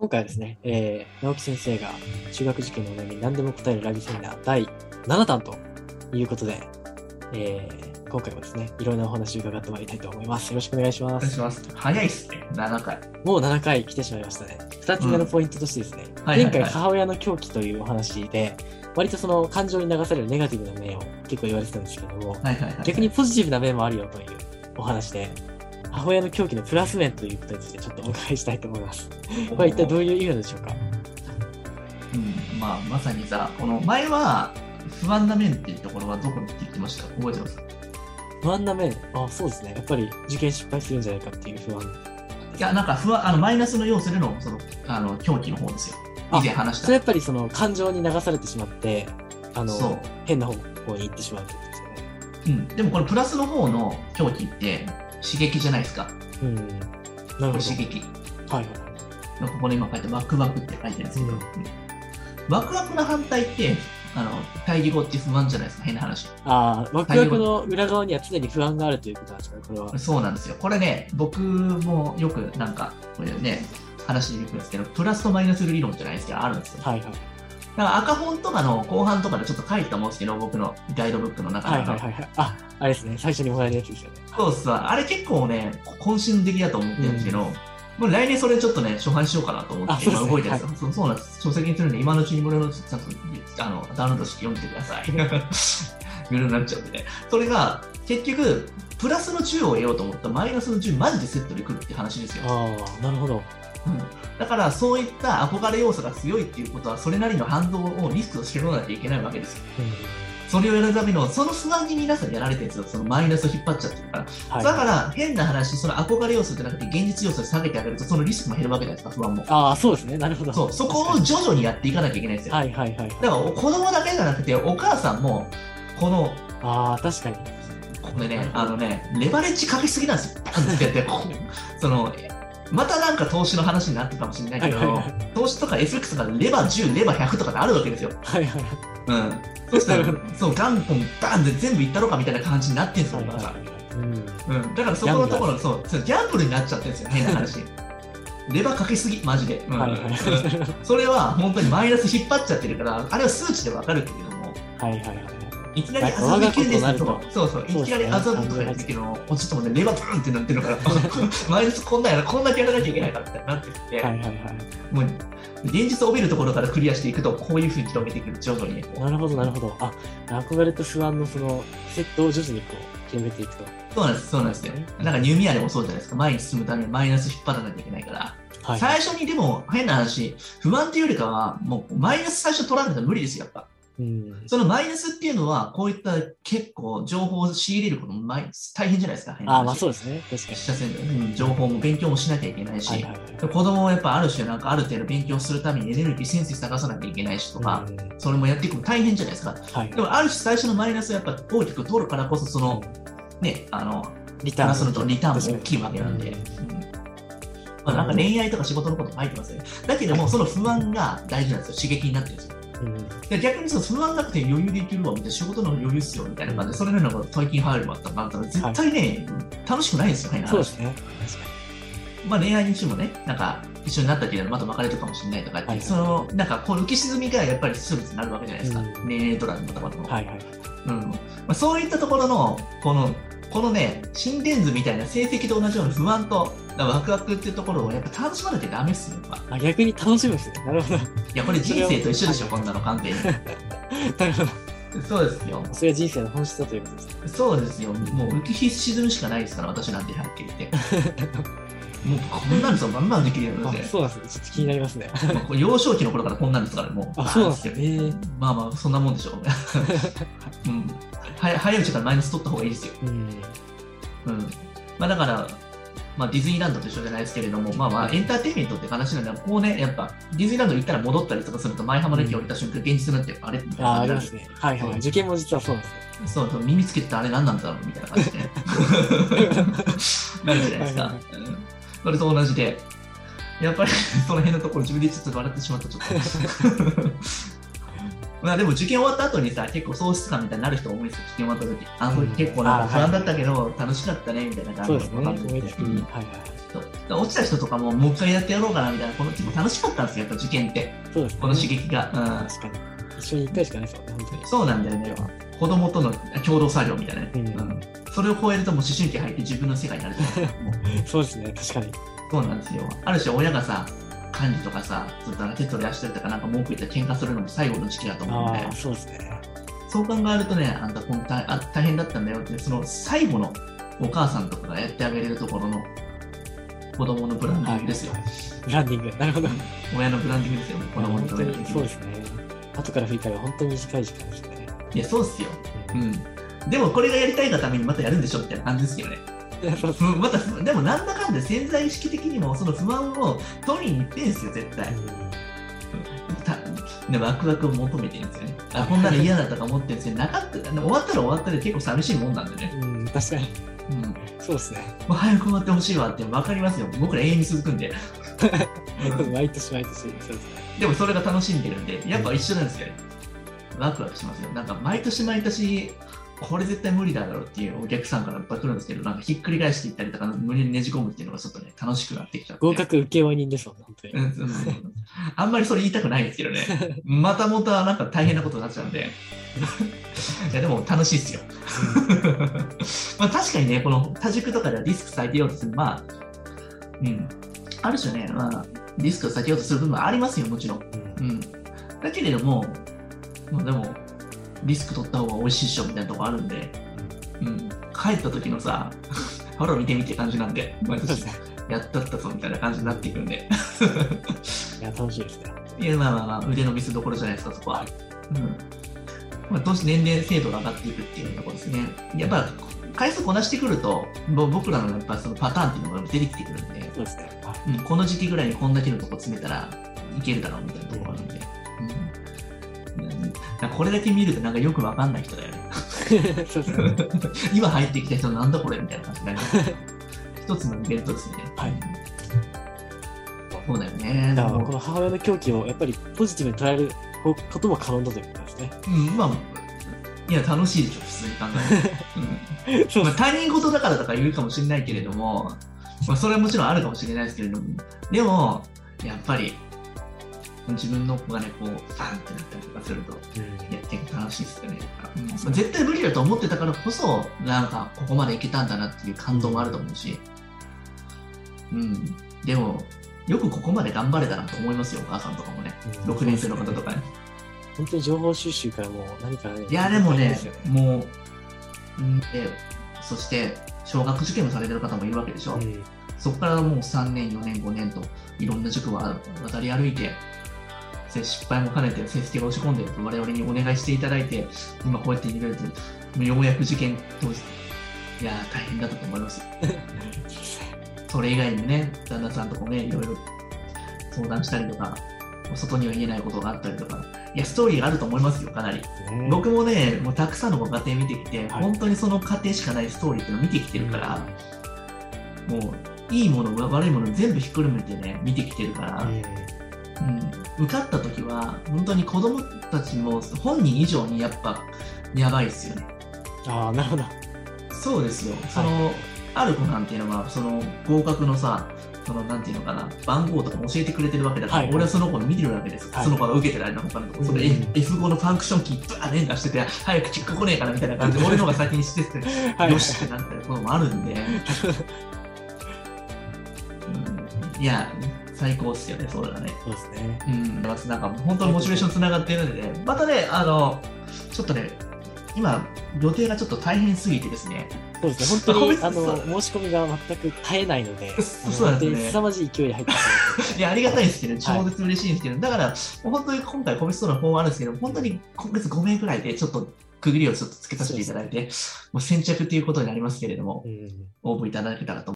今回はですね、えー、直樹先生が中学受験のお悩みに何でも答えるラビセミナー第7弾ということで、えー、今回もですね、いろんなお話を伺ってまいりたいと思います。よろしくお願いします。お願いします。早いっすね、7回。もう7回来てしまいましたね。2つ目のポイントとしてですね、前回母親の狂気というお話で、割とその感情に流されるネガティブな面を結構言われてたんですけども、はいはいはい。逆にポジティブな面もあるよというお話で、母親の狂気のプラス面ということについてちょっとお伺いしたいと思います。これは一体どういう意味なんでしょうか？うん、まあ、まさにさ、この前は不安な面っていうところはどこにって言ってました？覚えてます？不安な面、あそうですね。やっぱり受験失敗するんじゃないかっていう不安。いや、なんか不安、あの、マイナスの要素での、その、あの、狂気の方ですよ。あ以前話した。それやっぱりその感情に流されてしまって、あの、変な方向に行ってしまうってことですよね。うん。でもこれプラスの方の狂気って刺激じゃないですか。うん。なるこほど。れ刺激。はいはい。ここで今書いてワクワクって書いてるんですけど、うんうんワクワクの反対って、あの、対義語って不安じゃないですか、変な話。ああ、ワクワクの裏側には常に不安があるということなんですかね、これは。そうなんですよ。これね、僕もよくなんか、これね、話に行くんですけど、プラスとマイナス理論じゃないですけど、あるんですよ。はいはい。だから赤本とかの後半とかでちょっと書いてたと思うんですけど、僕のガイドブックの中はいで。はいはいはい。あ、あれですね。最初にもらえるやつですよね。そうっすわ。あれ結構ね、渾身的だと思ってるんですけど、もう来年それちょっとね、初版しようかなと思って、今動いてるんですよ、そうそうなんです。書籍にするんで、今のうちに無料のちゃんとあのダウンロードして読んでください。無料になっちゃうんでね。それが、結局、プラスの10を得ようと思ったら、マイナスの10マジでセットでくるって話ですよ。ああ、なるほど。うんだから、そういった憧れ要素が強いっていうことは、それなりの反動をリスクをしろなきゃいけないわけですよ。うんそれをやるための、その不安に皆さんやられてるんですよ。そのマイナスを引っ張っちゃってるから。はい、だから、変な話、その憧れ要素じゃなくて、現実要素で下げてあげると、そのリスクも減るわけじゃないですか、不安も。ああ、そうですね。なるほど。そう、そこを徐々にやっていかなきゃいけないんですよ。はいはいはい。だから、子供だけじゃなくて、お母さんも、この、ああ、確かに。これね、あのね、レバレッジかけすぎなんですよ。バンってやって、その、またなんか投資の話になってるかもしれないけど、はいはいはい投資とか FX とかレバー10、レバー100とかってあるわけですよ。はいはいはい。うん。そしたら、そう、元本バンって全部いったろかみたいな感じになってんですよ、お母さん。はいはいはい。うん。うん、だからそこのところ、そう、ギャンブルになっちゃってるんですよ、変な話。レバーかけすぎ、マジで。うんはいはいはい。それは本当にマイナス引っ張っちゃってるから、あれは数値でわかるけれども、はいはいはい。いきなりなんか麻布県ですとと、そうそう、いきなり麻布とかやってるけど、落ちてもね、レバーンってなってるから、マイナスこんなんやら、こんだけやらなきゃいけないからってなってきて、はいはいはい。もう、現実を帯びるところからクリアしていくと、こういうふうに広げていく、徐々にね。なるほどなるほど。あ、憧れと不安のそのセットを徐々にこう広げていくと。そうなんです、そうなんですよ。なんかニューミアでもそうじゃないですか、前に進むためにマイナス引っ張らなきゃいけないから、はい。最初にでも変な話、不安っていうよりかは、もうマイナス最初取らないと無理ですよ、やっぱ。うん。そのマイナスっていうのは、こういった結構情報を仕入れることも大変じゃないですか。あ、まあそうですね。確かに。下線で、うん、情報も勉強もしなきゃいけないし、はいはいはい。子供はやっぱある種、なんかある程度勉強するためにエネルギー、センス探さなきゃいけないしとか、うんそれもやっていくの大変じゃないですか。はいで。もある種最初のマイナスをやっぱ大きく取るからこそ、その、ね、あの、リターンプラスのとリターンも大きいわけなんで。うんまあ、なんか恋愛とか仕事のこと書いてますよね。だけども、その不安が大事なんですよ。刺激になってるんですよ。うんで逆にその不安なくて余裕でいけるわみたいな仕事の余裕っすよみたいな感じで、それなりの大金入るわってなったら絶対ね、楽しくないんですよね。そうですね。まあ恋愛にしてもね、なんか一緒になったけどまた別れるかもしれないとかって、はいはいそのなんかこう浮き沈みがやっぱりストレスになるわけじゃないですか。うん恋愛ドラマとかでも。に。はいはい。うんまあ、そういったところの、この、このね、心電図みたいな成績と同じような不安とワクワクっていうところをやっぱ楽しまなきゃダメっすよ。あ、逆に楽しむんですね。なるほど。いや、これ人生と一緒でしょ、こんなの完全に。なるほど。そうですよ。それが人生の本質だということですね。そうですよ。もう浮き沈むしかないですから、私なんてはっきり言って。もうこんなんですよ、バンバンできるようになあって。そうなんですね。ちょっと気になりますね。もうこれ幼少期の頃からこんなんですから、もう。あ、そうなんですね。まあまあ、そんなもんでしょう。うん。早早いうちからマイナス取った方がいいですよ。うん。うん。まあだから、まあディズニーランドと一緒じゃないですけれども、まあまあエンターテインメントって話なんで、こうね、やっぱディズニーランド行ったら戻ったりとかすると、前浜の駅降りた瞬間、現実になって、あれみたいなあ、あ感じになるりますね。はいはい。受験も実はそうなんですね。そうそう、耳つけてたあれ何なんだろうみたいな感じで。なるじゃないですか。はいはいうんそれと同じで、やっぱり その辺のところ自分でちょっと笑ってしまった、ちょっと。まあでも受験終わった後にさ、結構喪失感みたいになる人多いですよ、受験終わった時。あ、これ結構なんか不安だったけど、楽しかったね、みたいな感じですね。感じで思いつきに。はいはい落ちた人とかももう一回やってやろうかなみたいな、この結構楽しかったんですよ、やっぱ受験って、ね。この刺激が。うん確かに。一緒に一回しかないですもんね、本当に。そうなんだよね。子供との共同作業みたいなね。うんうんそれを超えるともう思春期入って自分の世界になるじゃないですか。そうですね、確かに。そうなんですよ。ある種親がさ、管理とかさ、ずっと手取り足取りとかなんか文句言ったら喧嘩するのも最後の時期だと思うんでそうですね。そう考えるとね、あんたこの大あ大変だったんだよって、その最後のお母さんとかがやってあげれるところの子供のブランディングですよ。ブランディング。なるほど。親のブランディングですよね、子供のブランディング。にそうですね。後から振り返れば本当に短い時間ですね。いや、そうっすよ。ううんん。でもこれがやりたいがためにまたやるんでしょみたいな感じですけどね。また、でもなんだかんだ潜在意識的にもその不安を取りに行ってんすよ、絶対。たでワクワクを求めてるんですよね。あこんなの嫌だとか思ってるんですけど、なかった終わったら終わったで結構寂しいもんなんでね。うん、確かに。うん、もそうですね。う早く終わってほしいわって分かりますよ。僕ら永遠に続くんで。うん毎年毎年。そうですね。でもそれが楽しんでるんで、やっぱ一緒なんですよね。ワクワクしますよ。なんか毎年毎年、これ絶対無理だろうっていうお客さんからいっぱい来るんですけど、なんかひっくり返していったりとか、無理にねじ込むっていうのがちょっとね、楽しくなってきちゃって。合格請負人ですもんね、本当に。あんまりそれ言いたくないんですけどね。またまたなんか大変なことになっちゃうんで。いやでも楽しいっすよ。まあ確かにね、この多軸とかではディスク避けようとする、まあ、うん。ある種ね、まあ、ディスクを避けようとする部分はありますよ、もちろん。うんうん。だけれども、まあでも、リスク取った方が美味しいっしょみたいなとこあるんで、うん。帰った時のさ、ほら見てみて感じなんで、毎年。やったったぞみたいな感じになっていくんで。いや、楽しいですね。いや、まあまあまあ、腕の見せ所じゃないですか、そこは。うん。まあ、どうして年齢精度が上がっていくっていうところですね。やっぱ、回数こなしてくると、僕らのやっぱそのパターンっていうのが出てきてくるんで、そうですね。はうん、この時期ぐらいにこんだけのとこ詰めたらいけるだろうみたいなところがあるんで。うんうん。なんかこれだけ見るとなんかよくわかんない人だよね。今入ってきた人なんだこれみたいな感じになります。一つのイベントですね。はいそうだよね。だから、この母親の狂気をやっぱりポジティブに捉えることも可能だということですね。うん、まあ、いや、楽しいでしょ、普通に考えて。うんそうまあ、他人事だからとか言うかもしれないけれども、まあ、それはもちろんあるかもしれないですけれども、でも、やっぱり、自分の子がね、こう、バンってなったりとかすると、うんやってて楽しいですよね。うんまあ絶対無理だと思ってたからこそ、なんか、ここまでいけたんだなっていう感動もあると思うし、うん。でも、よくここまで頑張れたなと思いますよ、お母さんとかもね。うん6年生の方とかね。本当に情報収集からもう何からね。いや、でもねもう、うんで、そして、小学受験をされてる方もいるわけでしょ。うんそこからもう3年、4年、5年と、いろんな塾を渡り歩いて、で失敗も兼ねて成績が落ち込んで我々にお願いしていただいて、今こうやっていろいろと、ようやく受験当日、いやー、大変だったと思います。それ以外にもね、旦那さんとかもね、いろいろ相談したりとか、外には言えないことがあったりとか、いや、ストーリーがあると思いますよ、かなり。ね僕もね、もうたくさんのご家庭見てきて、はい本当にその家庭しかないストーリーっていうのを見てきてるから、もう、いいもの、悪いもの全部ひっくるめてね、見てきてるから、うん、受かった時は、本当に子供たちも本人以上にやっぱ、やばいですよね。うんああ、なるほど。そうですよ。その、ある子なんていうのは、その合格のさ、そのなんていうのかな、番号とかも教えてくれてるわけだから、はい。俺はその子の見てるわけです。はい。その子が受けてる間の他のとこ、それうん F5 のファンクションキー、バー連打してて、早くチェック来ねえかなみたいな感じで、俺の方が先にしてて、はい。よしってなったりこともあるんで、うん。いや、最高っすよね、そうだね。そうですね。うん、なんか本当にモチベーションつながっているので、ね、またね、あの、ちょっとね、今、予定がちょっと大変すぎてですね、そうですね。本当に、あの、申し込みが全く絶えないので、そそうなんですね。凄まじい勢いで入ってます。いや、ありがたいですけど、超絶嬉しいんですけど、だから、本当に今回、コミストの方あるんですけど、本当に今月5名くらいで、ちょっと区切りをちょっとつけさせていただいて、もう先着ということになりますけれども、うん応募いただけたらと